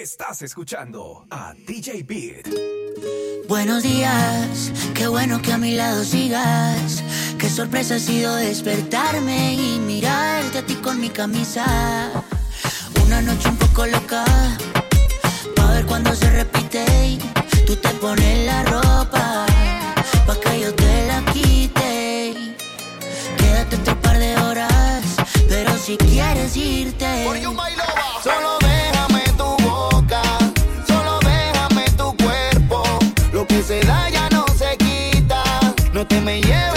Estás escuchando a DJ Beat. Buenos días, qué bueno que a mi lado sigas. Qué sorpresa ha sido despertarme y mirarte a ti con mi camisa. Una noche un poco loca, pa' ver cuando se repite. Tú te pones la ropa, pa' que yo te la quite. Quédate otro par de horas, pero si quieres irte, solo que me lleve.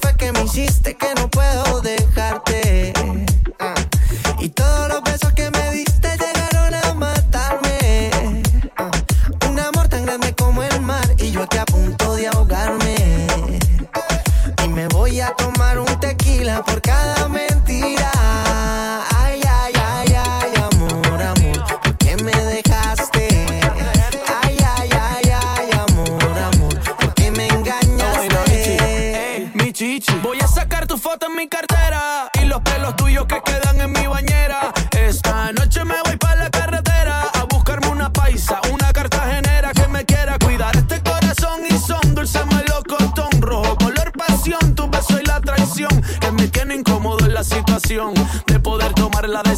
fue que me hiciste que no puedo dejarte.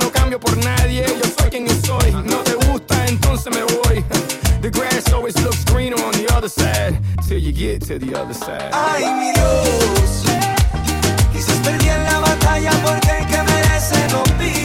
No cambio por nadie, yo soy quien yo soy. No te gusta, entonces me voy. The grass always looks greener on the other side, till you get to the other side. Ay, mi Dios, quizás perdí en la batalla porque el que merece no pide.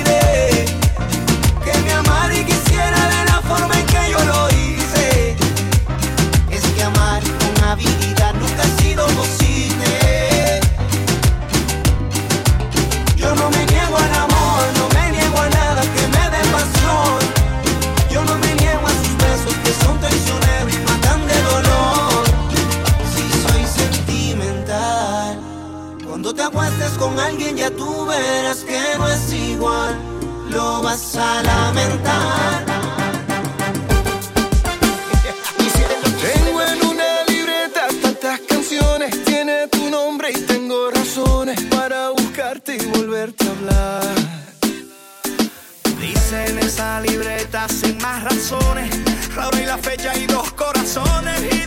vas a lamentar. Tengo en una libreta tantas canciones, tiene tu nombre y tengo razones para buscarte y volverte a hablar. Dice en esa libreta sin más razones, la hora y la fecha y dos corazones.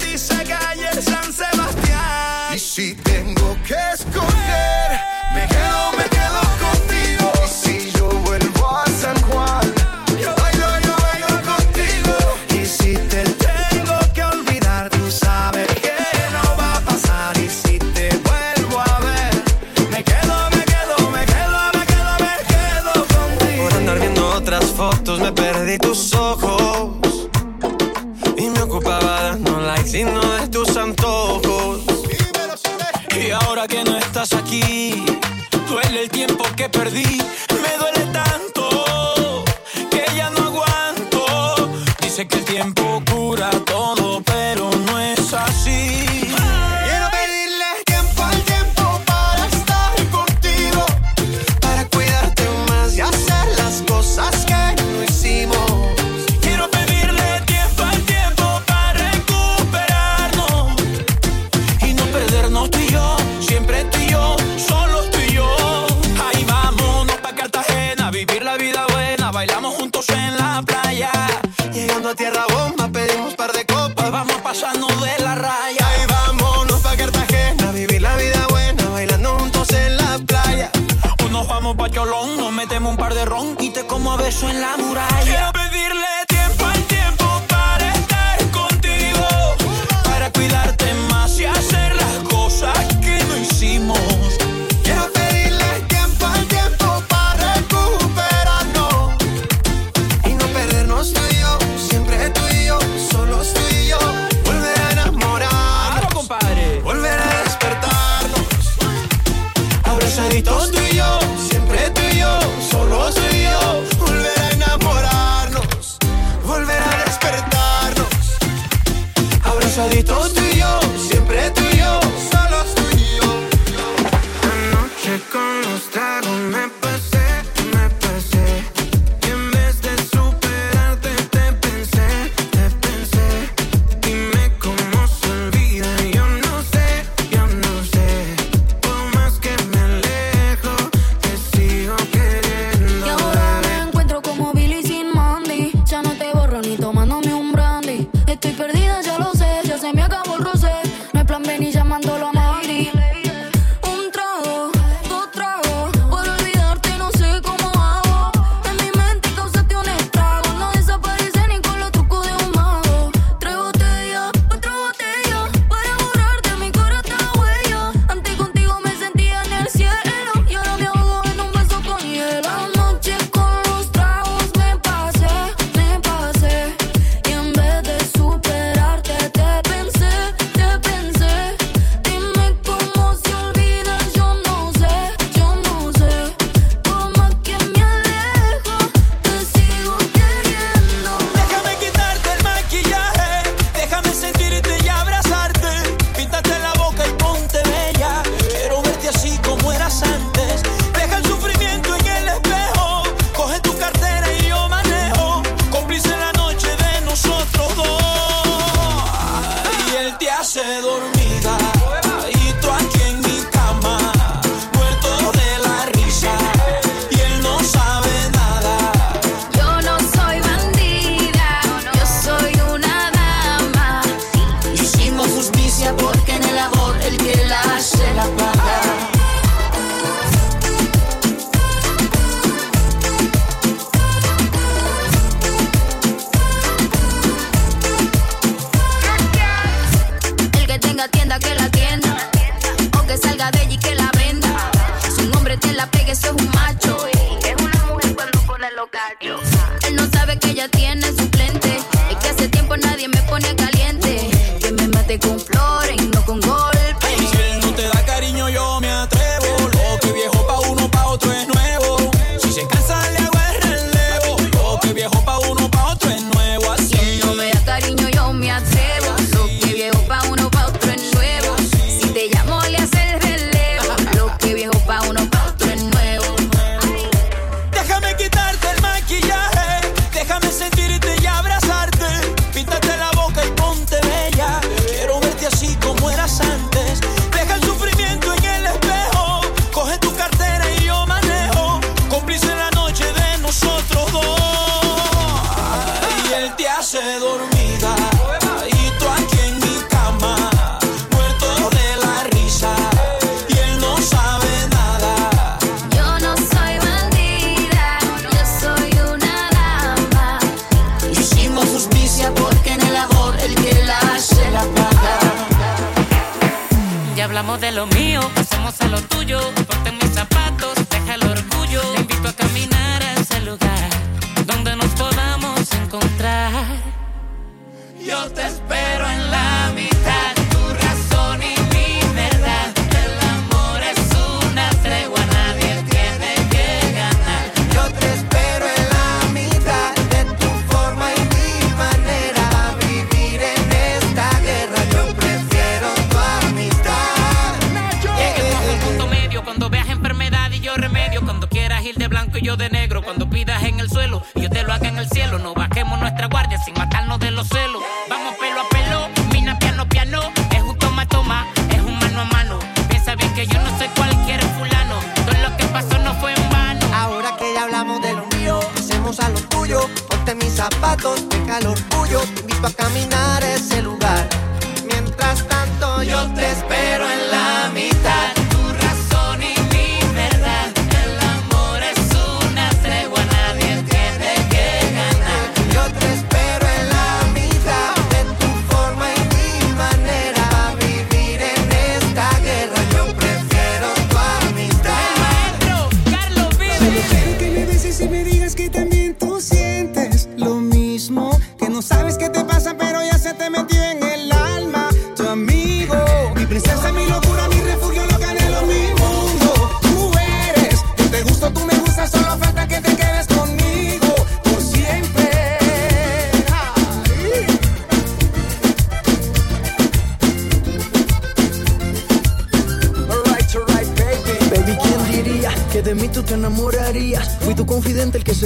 princesa mi lo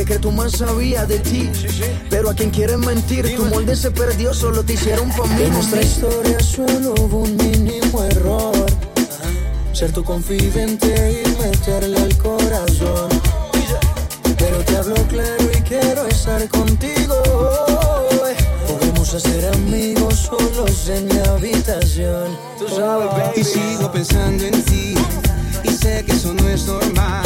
secreto más sabía de ti. Sí, sí. Pero a quien quieres mentir, Dime. tu molde se perdió, solo te hicieron familia. En nuestra historia solo hubo un mínimo error. Ser tu confidente y meterle al corazón. Pero te hablo claro y quiero estar contigo. Podemos hacer amigos solos en mi habitación. Tú sabes, baby. Y sigo pensando en ti. Y sé que eso no es normal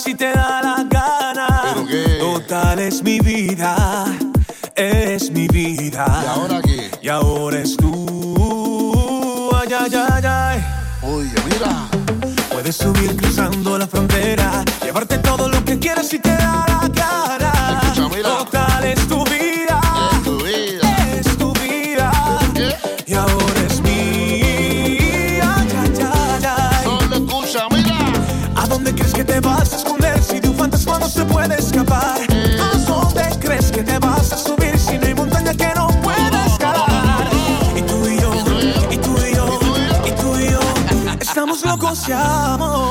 si te estamos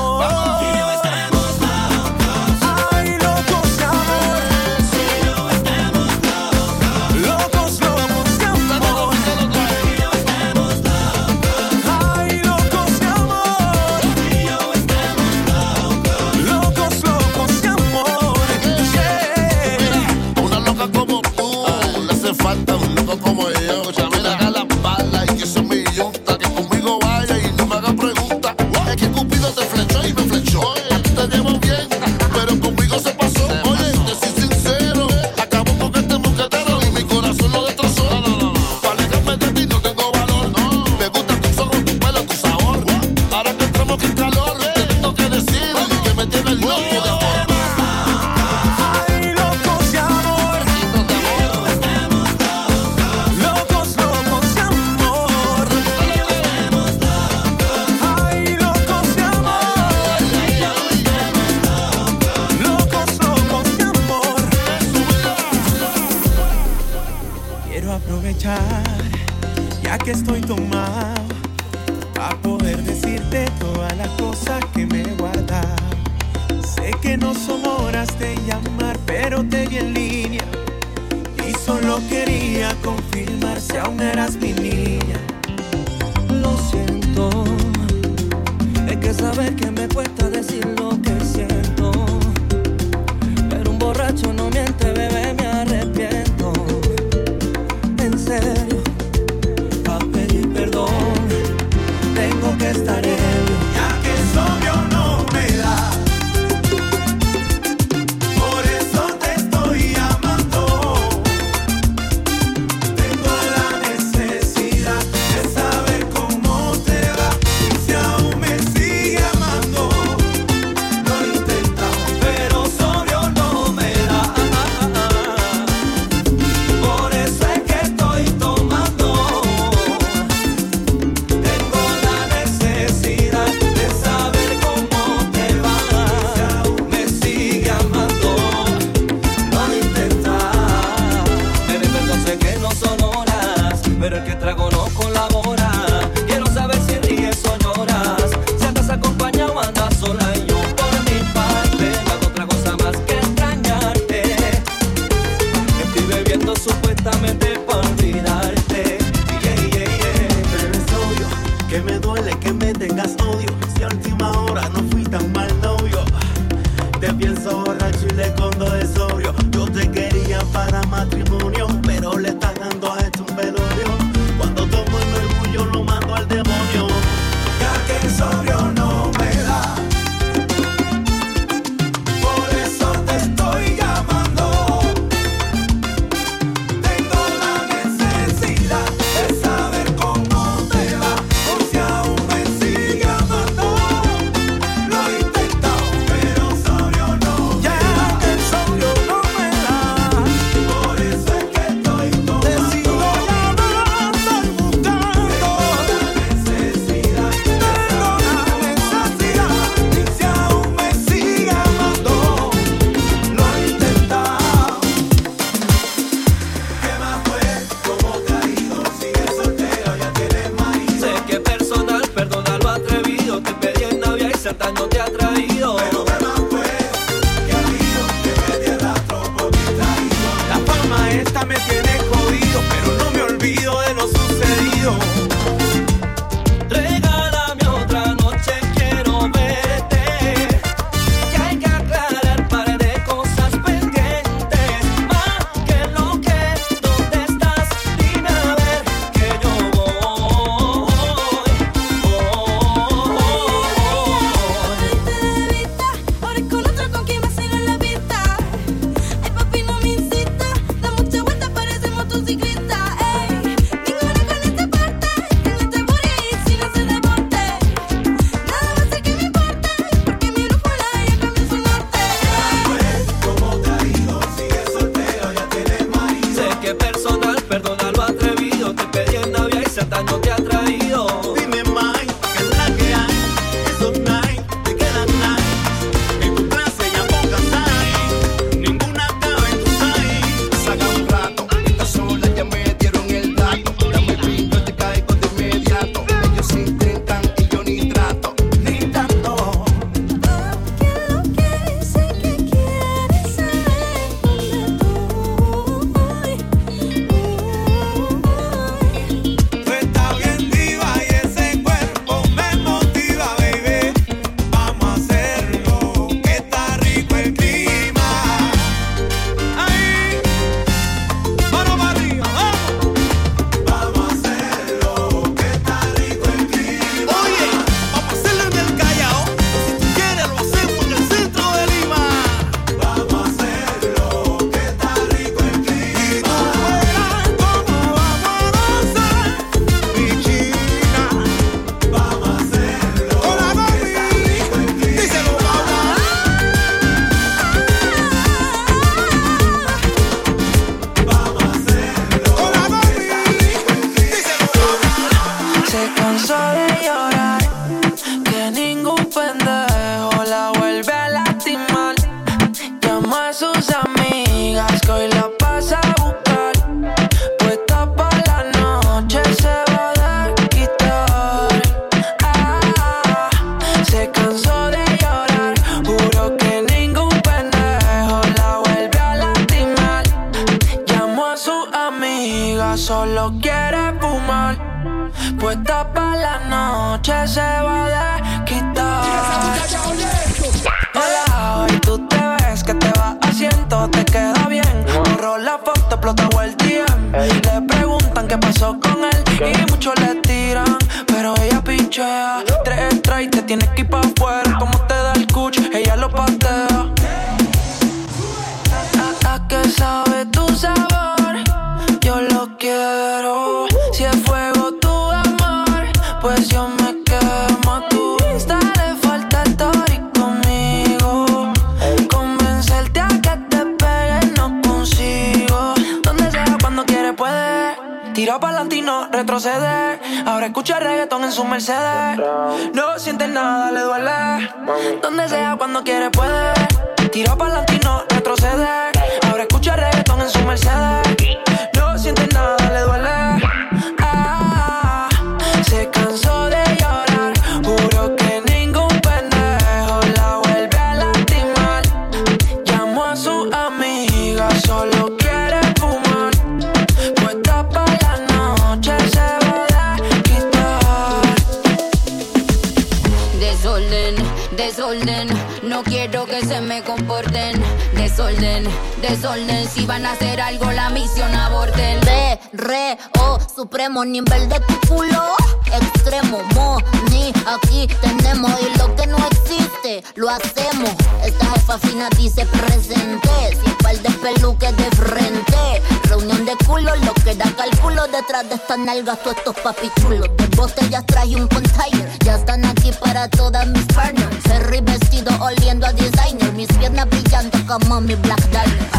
desorden. No quiero que se me comporten. Desorden, desorden. Si van a hacer algo, la misión aborten. Re, re, o, oh, supremo nivel de tu culo. Extremo, mo, ni aquí tenemos. Y lo que no existe, lo hacemos. Esta jefa fina dice presente. Sin par de peluques de frente. Reunión de culo, lo que da cálculo. Detrás de estas nalgas, todos estos papichulos. De botellas traje un container. Ya están aquí para todas mis partners revestido oliendo a designer. Mis piernas brillando como mi black diamond.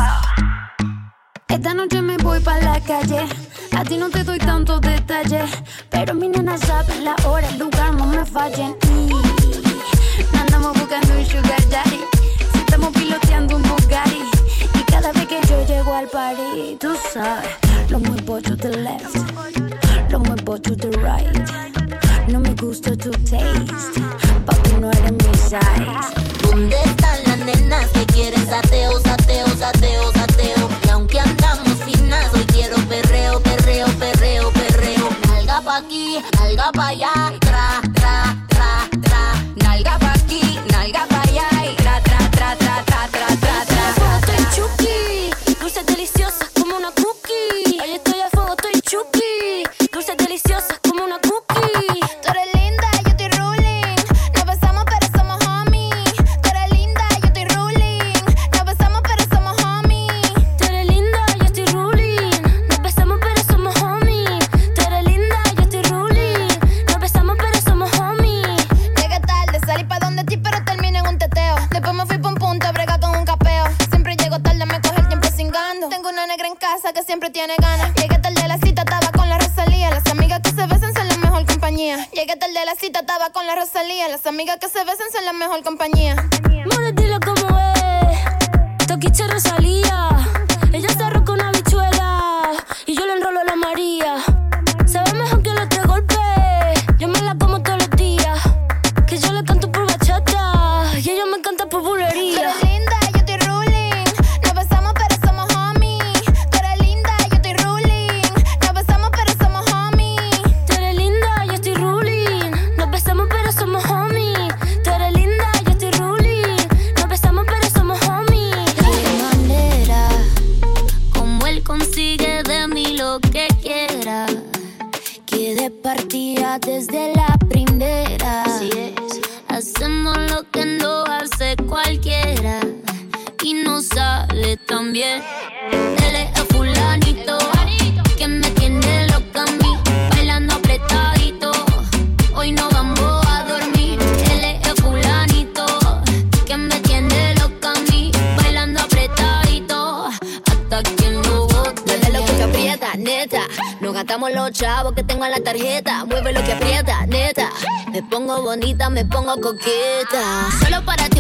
Esta noche me voy para la calle. A ti no te doy tantos detalles. Pero mi nena sabe la hora, el lugar, no me fallen. Y andamos buscando un sugar daddy. Si estamos piloteando un Bugatti. Y cada vez que yo llego al party, tú sabes. Lo muevo to the left. Lo muevo to the right. No me gusta tu taste. Papi, no eres ¿Dónde están las nenas que quieren sateo, sateo, sateo, sateo? Y aunque andamos finas, hoy quiero perreo, perreo, perreo, perreo. Nalga pa' aquí, nalga pa' allá. de la cita estaba con la Rosalía. Las amigas que se besan son la mejor compañía. compañía. Móretelo como es, toquiche Rosalía. coqueta. Solo para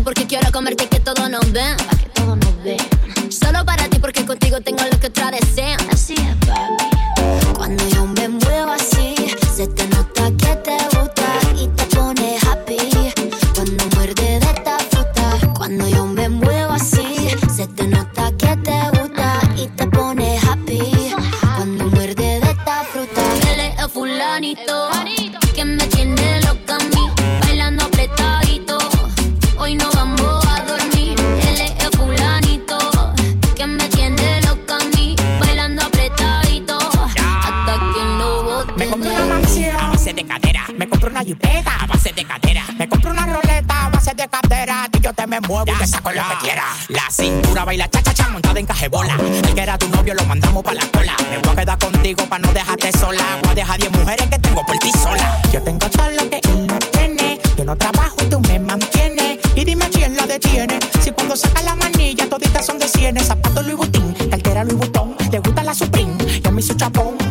a base de cadera. Me compro una roleta a base de cadera. Tú yo te me muevo ya, y te saco lo que quiera. La cintura baila chacha montada en cajebola. El que era tu novio lo mandamos para la cola. Me voy a quedar contigo para no dejarte sola. Voy a dejar 10 mujeres que tengo por ti sola. Yo tengo todo lo que él tiene. Yo no trabajo y tú me mantienes. Y dime quién la detiene. Si cuando saca la manilla toditas son de cienes. Zapatos Louis Vuitton, cartera Louis Vuitton. Te gusta la Supreme. Y a mí su chapón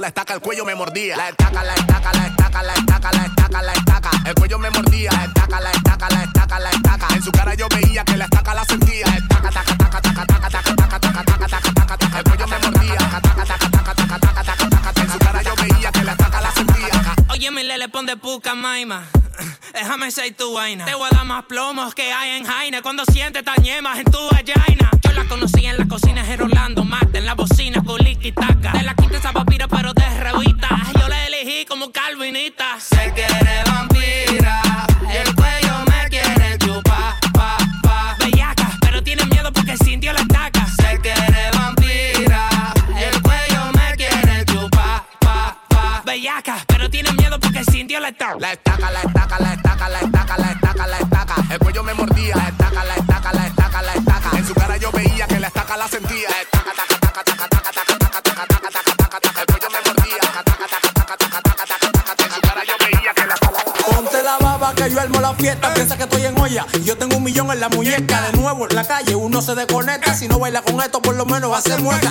la estaca, el cuello me mordía. La estaca, la estaca, la estaca, la estaca, la estaca, la estaca. El cuello me mordía, la estaca, la estaca, la estaca, la estaca. En su cara yo veía que la estaca la sentía. Estaca, taca, taca, taca, taca, taca, taca, taca, taca, taca, taca, taca. El cuello me mordía, taca, taca, taca, taca, taca, taca, taca, taca. En su cara yo veía que la estaca la sentía. Oye, mi le pon de puca, maima. Déjame ser tu vaina. Te voy a dar más plomos que hay en Jaina. Cuando sientes tan yemas en tu vagina. Yo la conocí en la cocina, en Rolando Mate, en la bocina, con taca. sé that. mueve la muñeca. De nuevo en la calle uno se desconecta. Si no baila con esto, por lo menos va a ser muerta.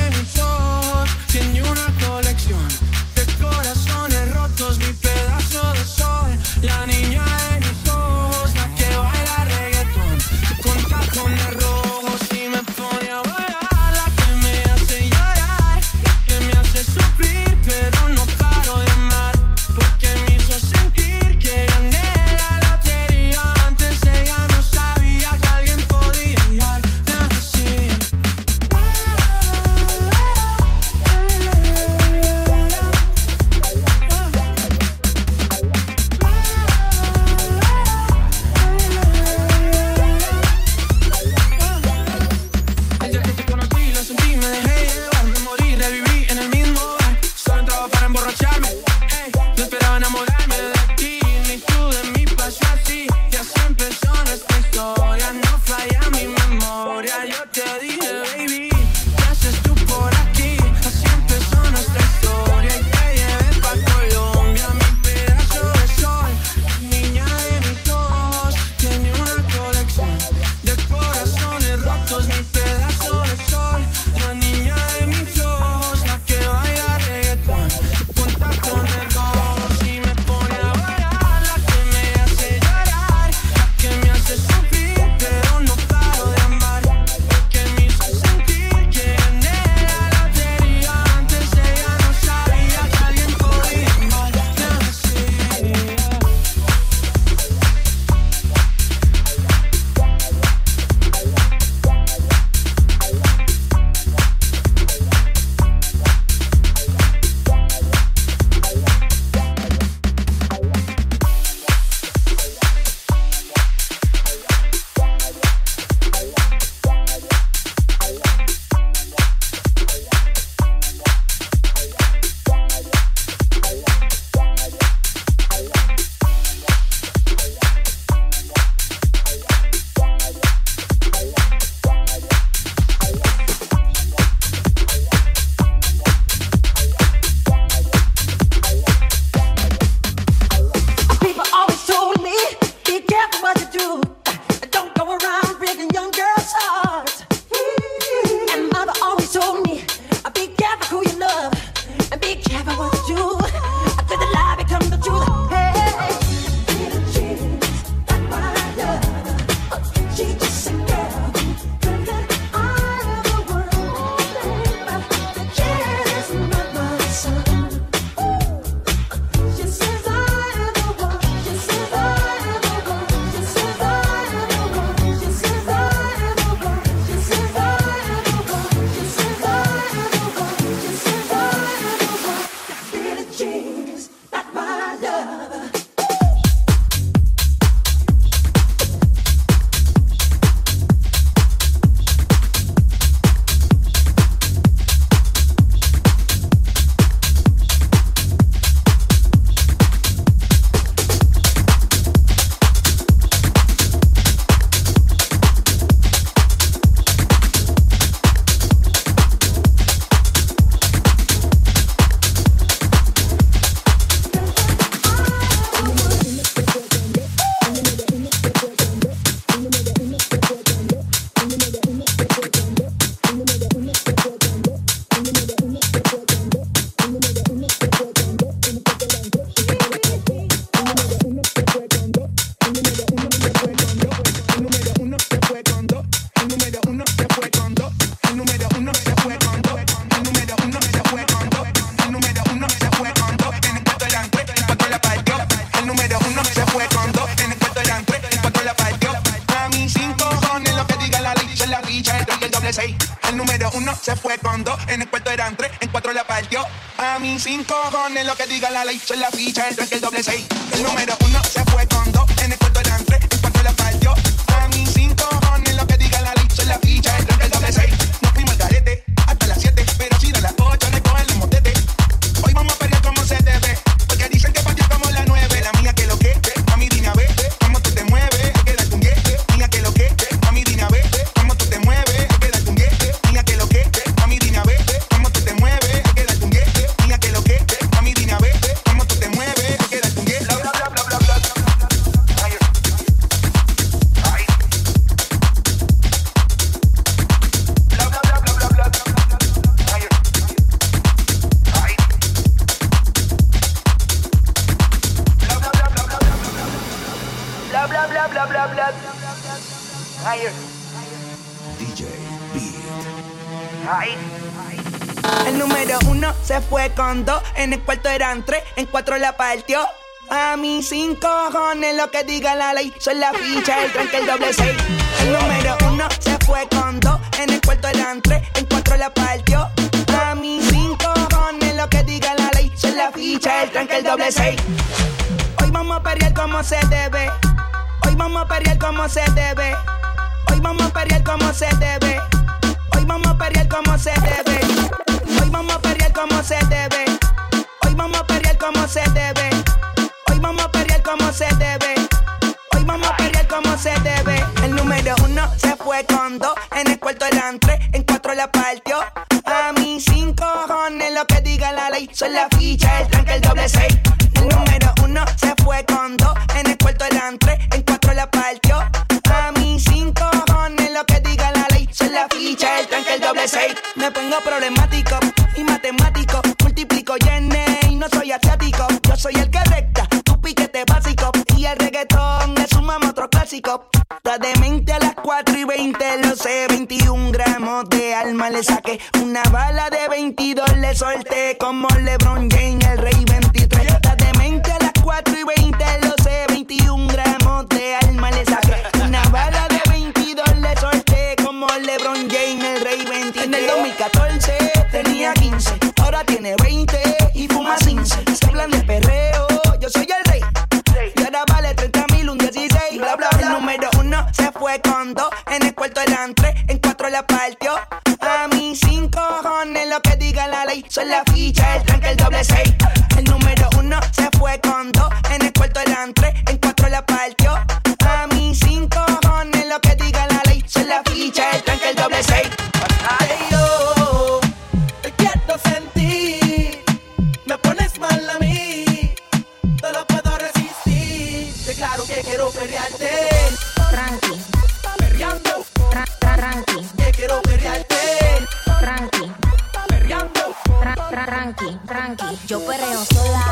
diga la ley, soy la ficha, el tranque, el doble seis. El número uno se fue con dos, en el cuarto eran tres, en cuatro la partió. A mí cinco cojones lo que diga la ley, soy la ficha, el tranque, el doble seis. Hoy vamos a pelear como se debe. Hoy vamos a pelear como se debe. Hoy vamos a pelear como se debe. Hoy vamos a pelear como se debe. Hoy vamos a pelear como se debe. Hoy vamos a pelear como se debe. Hoy vamos a pelear como se debe. Diga la ficha, el tranque, el doble seis. El número uno se fue con dos. En el cuarto eran tres, en cuatro la partió. A mí cinco cojones lo que diga la ley. Soy la ficha, el tranque, el doble seis. Me pongo problemático y matemático. Multiplico y y no soy asiático. Yo soy el que clásico. Está demente a las 4 y 20, lo sé. 21 gramos de alma le saqué. Una bala de 22 le solté. Como LeBron James, el rey 23. Está demente a las 4 y 20, En el cuarto eran tres, en cuatro la partió. A mí cinco cojones lo que diga la ley. Soy la ficha, el tranque, el doble seis. El número uno se fue con dos. En el cuarto eran tres, en cuatro la partió. A mí cinco cojones lo que diga la ley. Soy la ficha, el tranque, el doble seis. Ay, yo te quiero sentir, me pones mal a mí, no lo puedo resistir. Declaro que quiero perrearte, Yo perreo sola,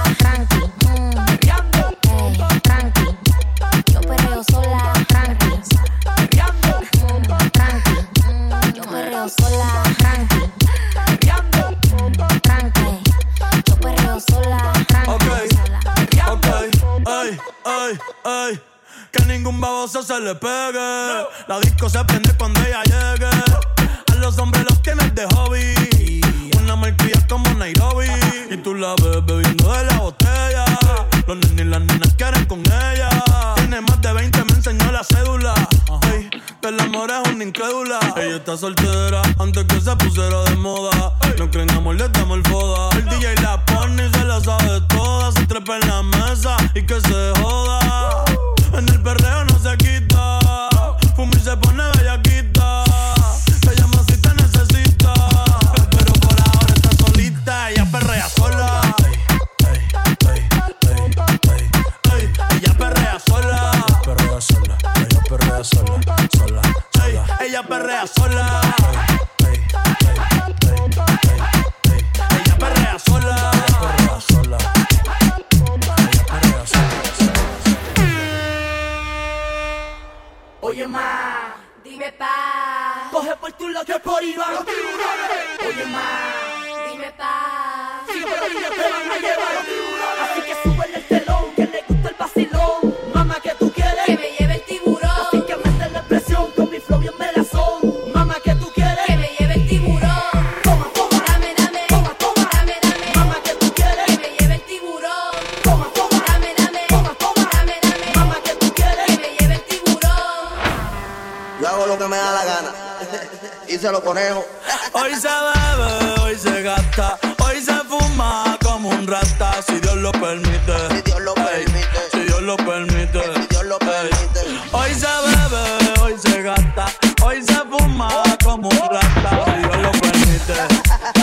y se lo conejo. Hoy se bebe, hoy se gasta, hoy se fuma como un rata, si Dios lo permite. Si Dios lo permite. Ey, si Dios lo permite. Si Dios lo permite. Hoy se bebe, hoy se gasta, hoy se fuma como un rata, si Dios lo permite.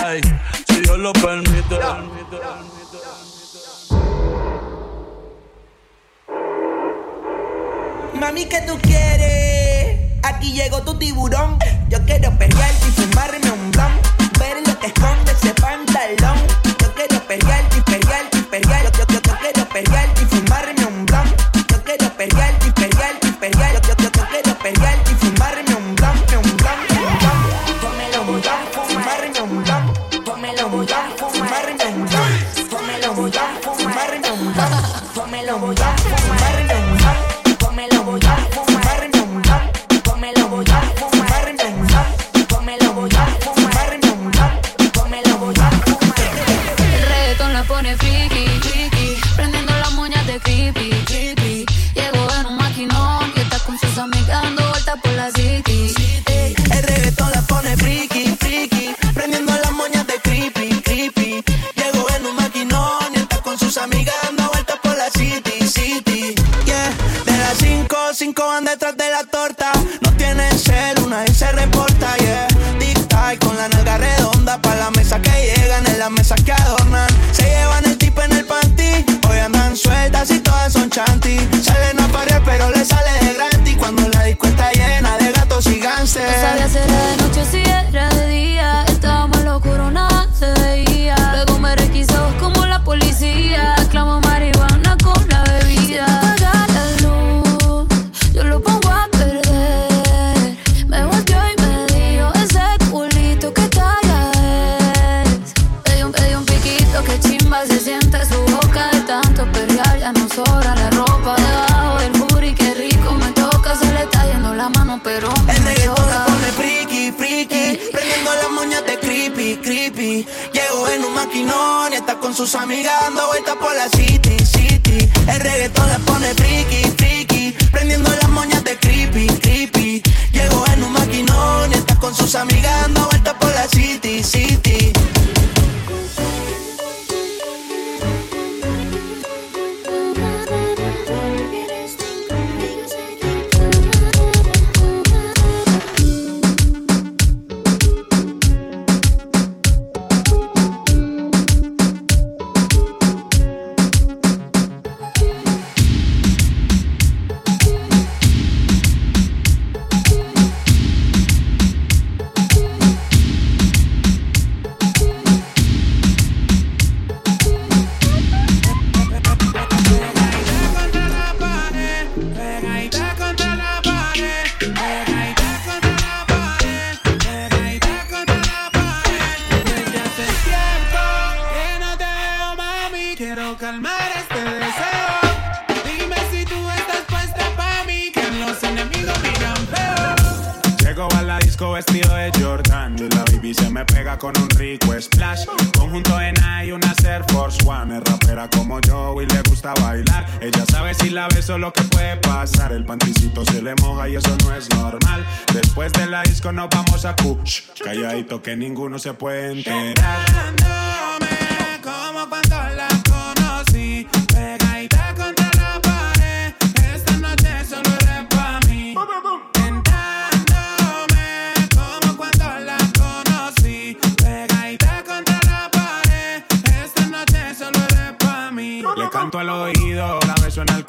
Ey, si Dios lo permite. No, permite, Mami, ¿qué tú quieres? aquí llegó tu tiburón. Yo quiero pelearte y fumarme un blon. Ver lo que esconde ese pantalón. sus amigas I know.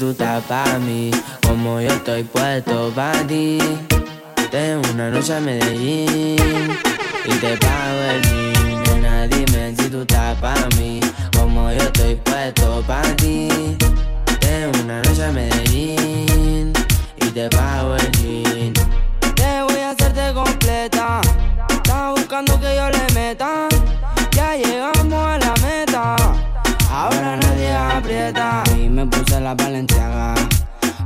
Tú estás pa' mí, como yo estoy puesto pa' ti. Tengo una noche a Medellín y te pago el. Nena, dime si tú estás pa' mí, como yo estoy puesto pa' ti. Tengo una noche a Medellín y te pago el jean. Te voy a hacerte completa. Estás buscando que yo le meta. Ya llegamos a la meta. Ahora nadie aprieta. Y me puse la valenciaga.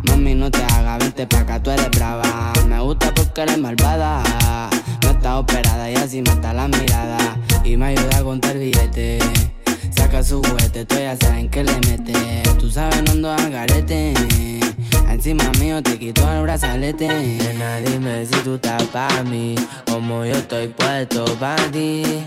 Mami, no te hagas, vente pa' acá, tú eres brava. Me gusta porque eres malvada. No está operada y así mata la mirada. Y me ayuda a contar billetes. Saca su juguete, tú ya saben que le mete. Tú sabes, no ando al garete. Encima mío te quito el brazalete. Nena, dime si tú estás pa' mí, como yo estoy puesto pa' ti.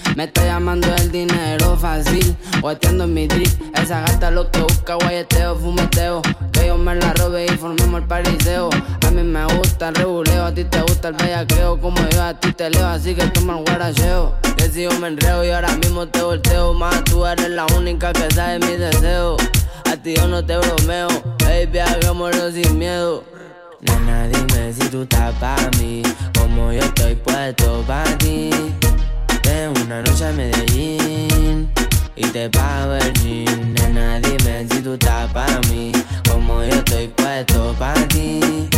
Me está llamando el dinero fácil Guateando en mi drip. Esa gata lo que busca guayeteo, fumeteo. Que yo me la robe y formemos el pariseo. A mí me gusta el reguleo A ti te gusta el bellaqueo. Como yo a ti te leo Así que toma el guaracheo. Que si yo me enreo y ahora mismo te volteo. Más tú eres la única que sabe mis deseos a ti yo no te bromeo, baby, hagámoslo sin miedo. Nena, dime si tú estás pa' mí, como yo estoy puesto pa' ti. Tengo una noche a Medellín y te pago el jean. Nena, dime si tú estás pa' mí, como yo estoy puesto pa' ti.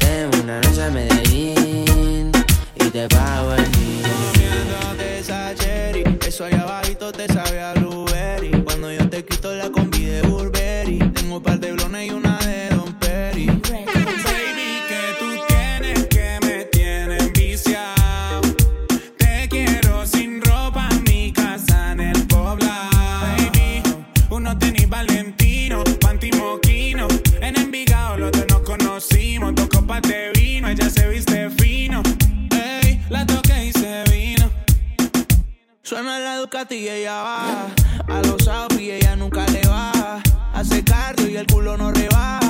Tengo una noche a Medellín y te pago el jean. Esa cherry, eso allá abajito te sabe a blueberry. Cuando yo te quito la Suena la Ducati y ella baja. A los y ella nunca le baja. Hace cardio y el culo no rebaja.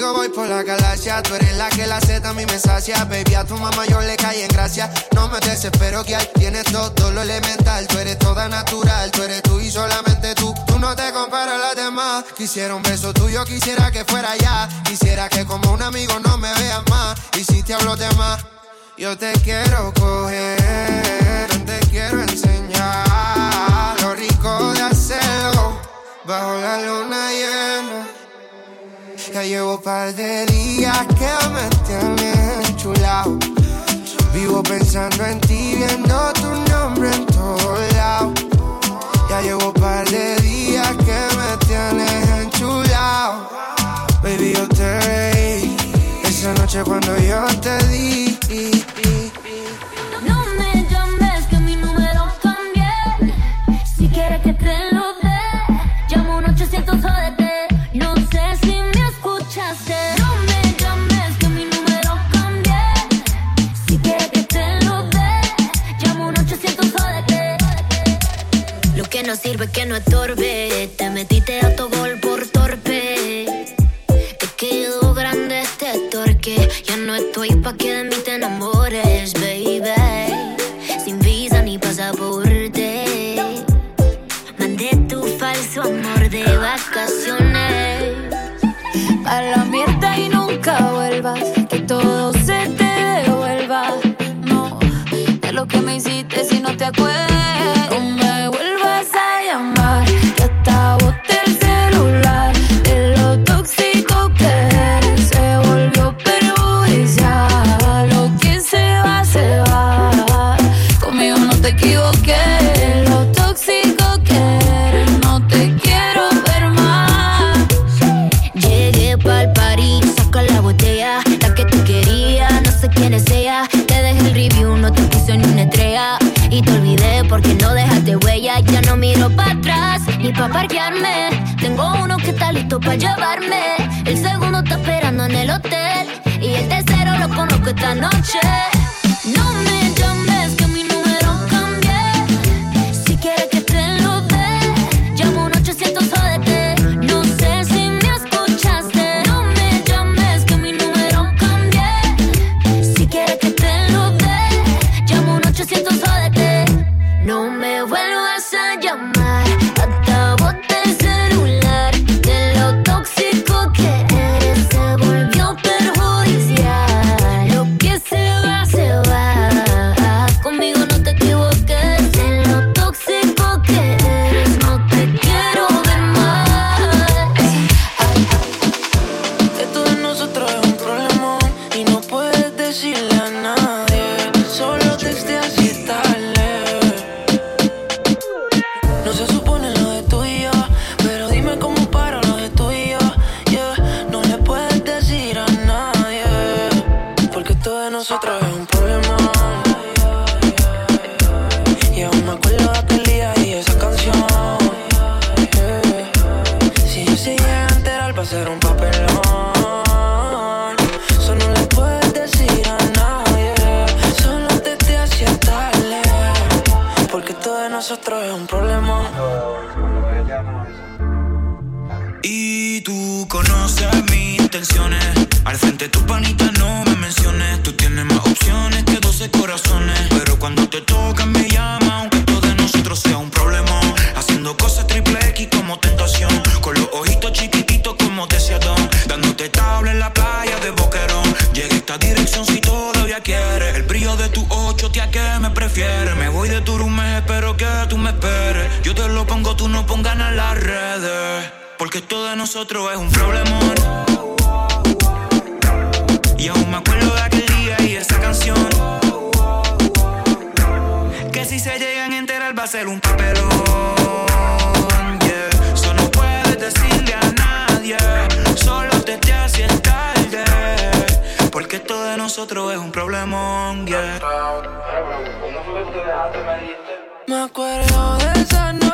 Voy por la galaxia, tú eres la que la seta a mí me sacia. Baby, a tu mamá yo le caí en gracia. No me desespero que hay, tienes todo lo elemental. Tú eres toda natural, tú eres tú y solamente tú. Tú no te comparas a las demás. Quisiera un beso tuyo, quisiera que fuera ya. Quisiera que como un amigo no me veas más. Y si te hablo de más, yo te quiero coger, te quiero enseñar lo rico de hacerlo bajo la luna llena. Ya llevo par de días que me tienes enchulado. Vivo pensando en ti, viendo tu nombre en todos lados. Ya llevo par de días que me tienes enchulado. Baby, yo te reí esa noche cuando yo te di. no sirve que no estorbe. Te metiste a tu gol por torpe. Te quedó grande este torque. Ya no estoy pa' que de mí te enamores, baby. Sin visa ni pasaporte. Mandé tu falso amor de vacaciones. A la mierda y nunca vuelvas. Que todo se te devuelva. No, de lo que me hiciste. nosotros es un problemón. Y aún me acuerdo de aquel día y esa canción. Que si se llegan a enterar va a ser un papelón. Yeah. Eso no puedes decirle a nadie. Solo te te hace tarde. Porque esto de nosotros es un problemón. Yeah. Me acuerdo de esa noche.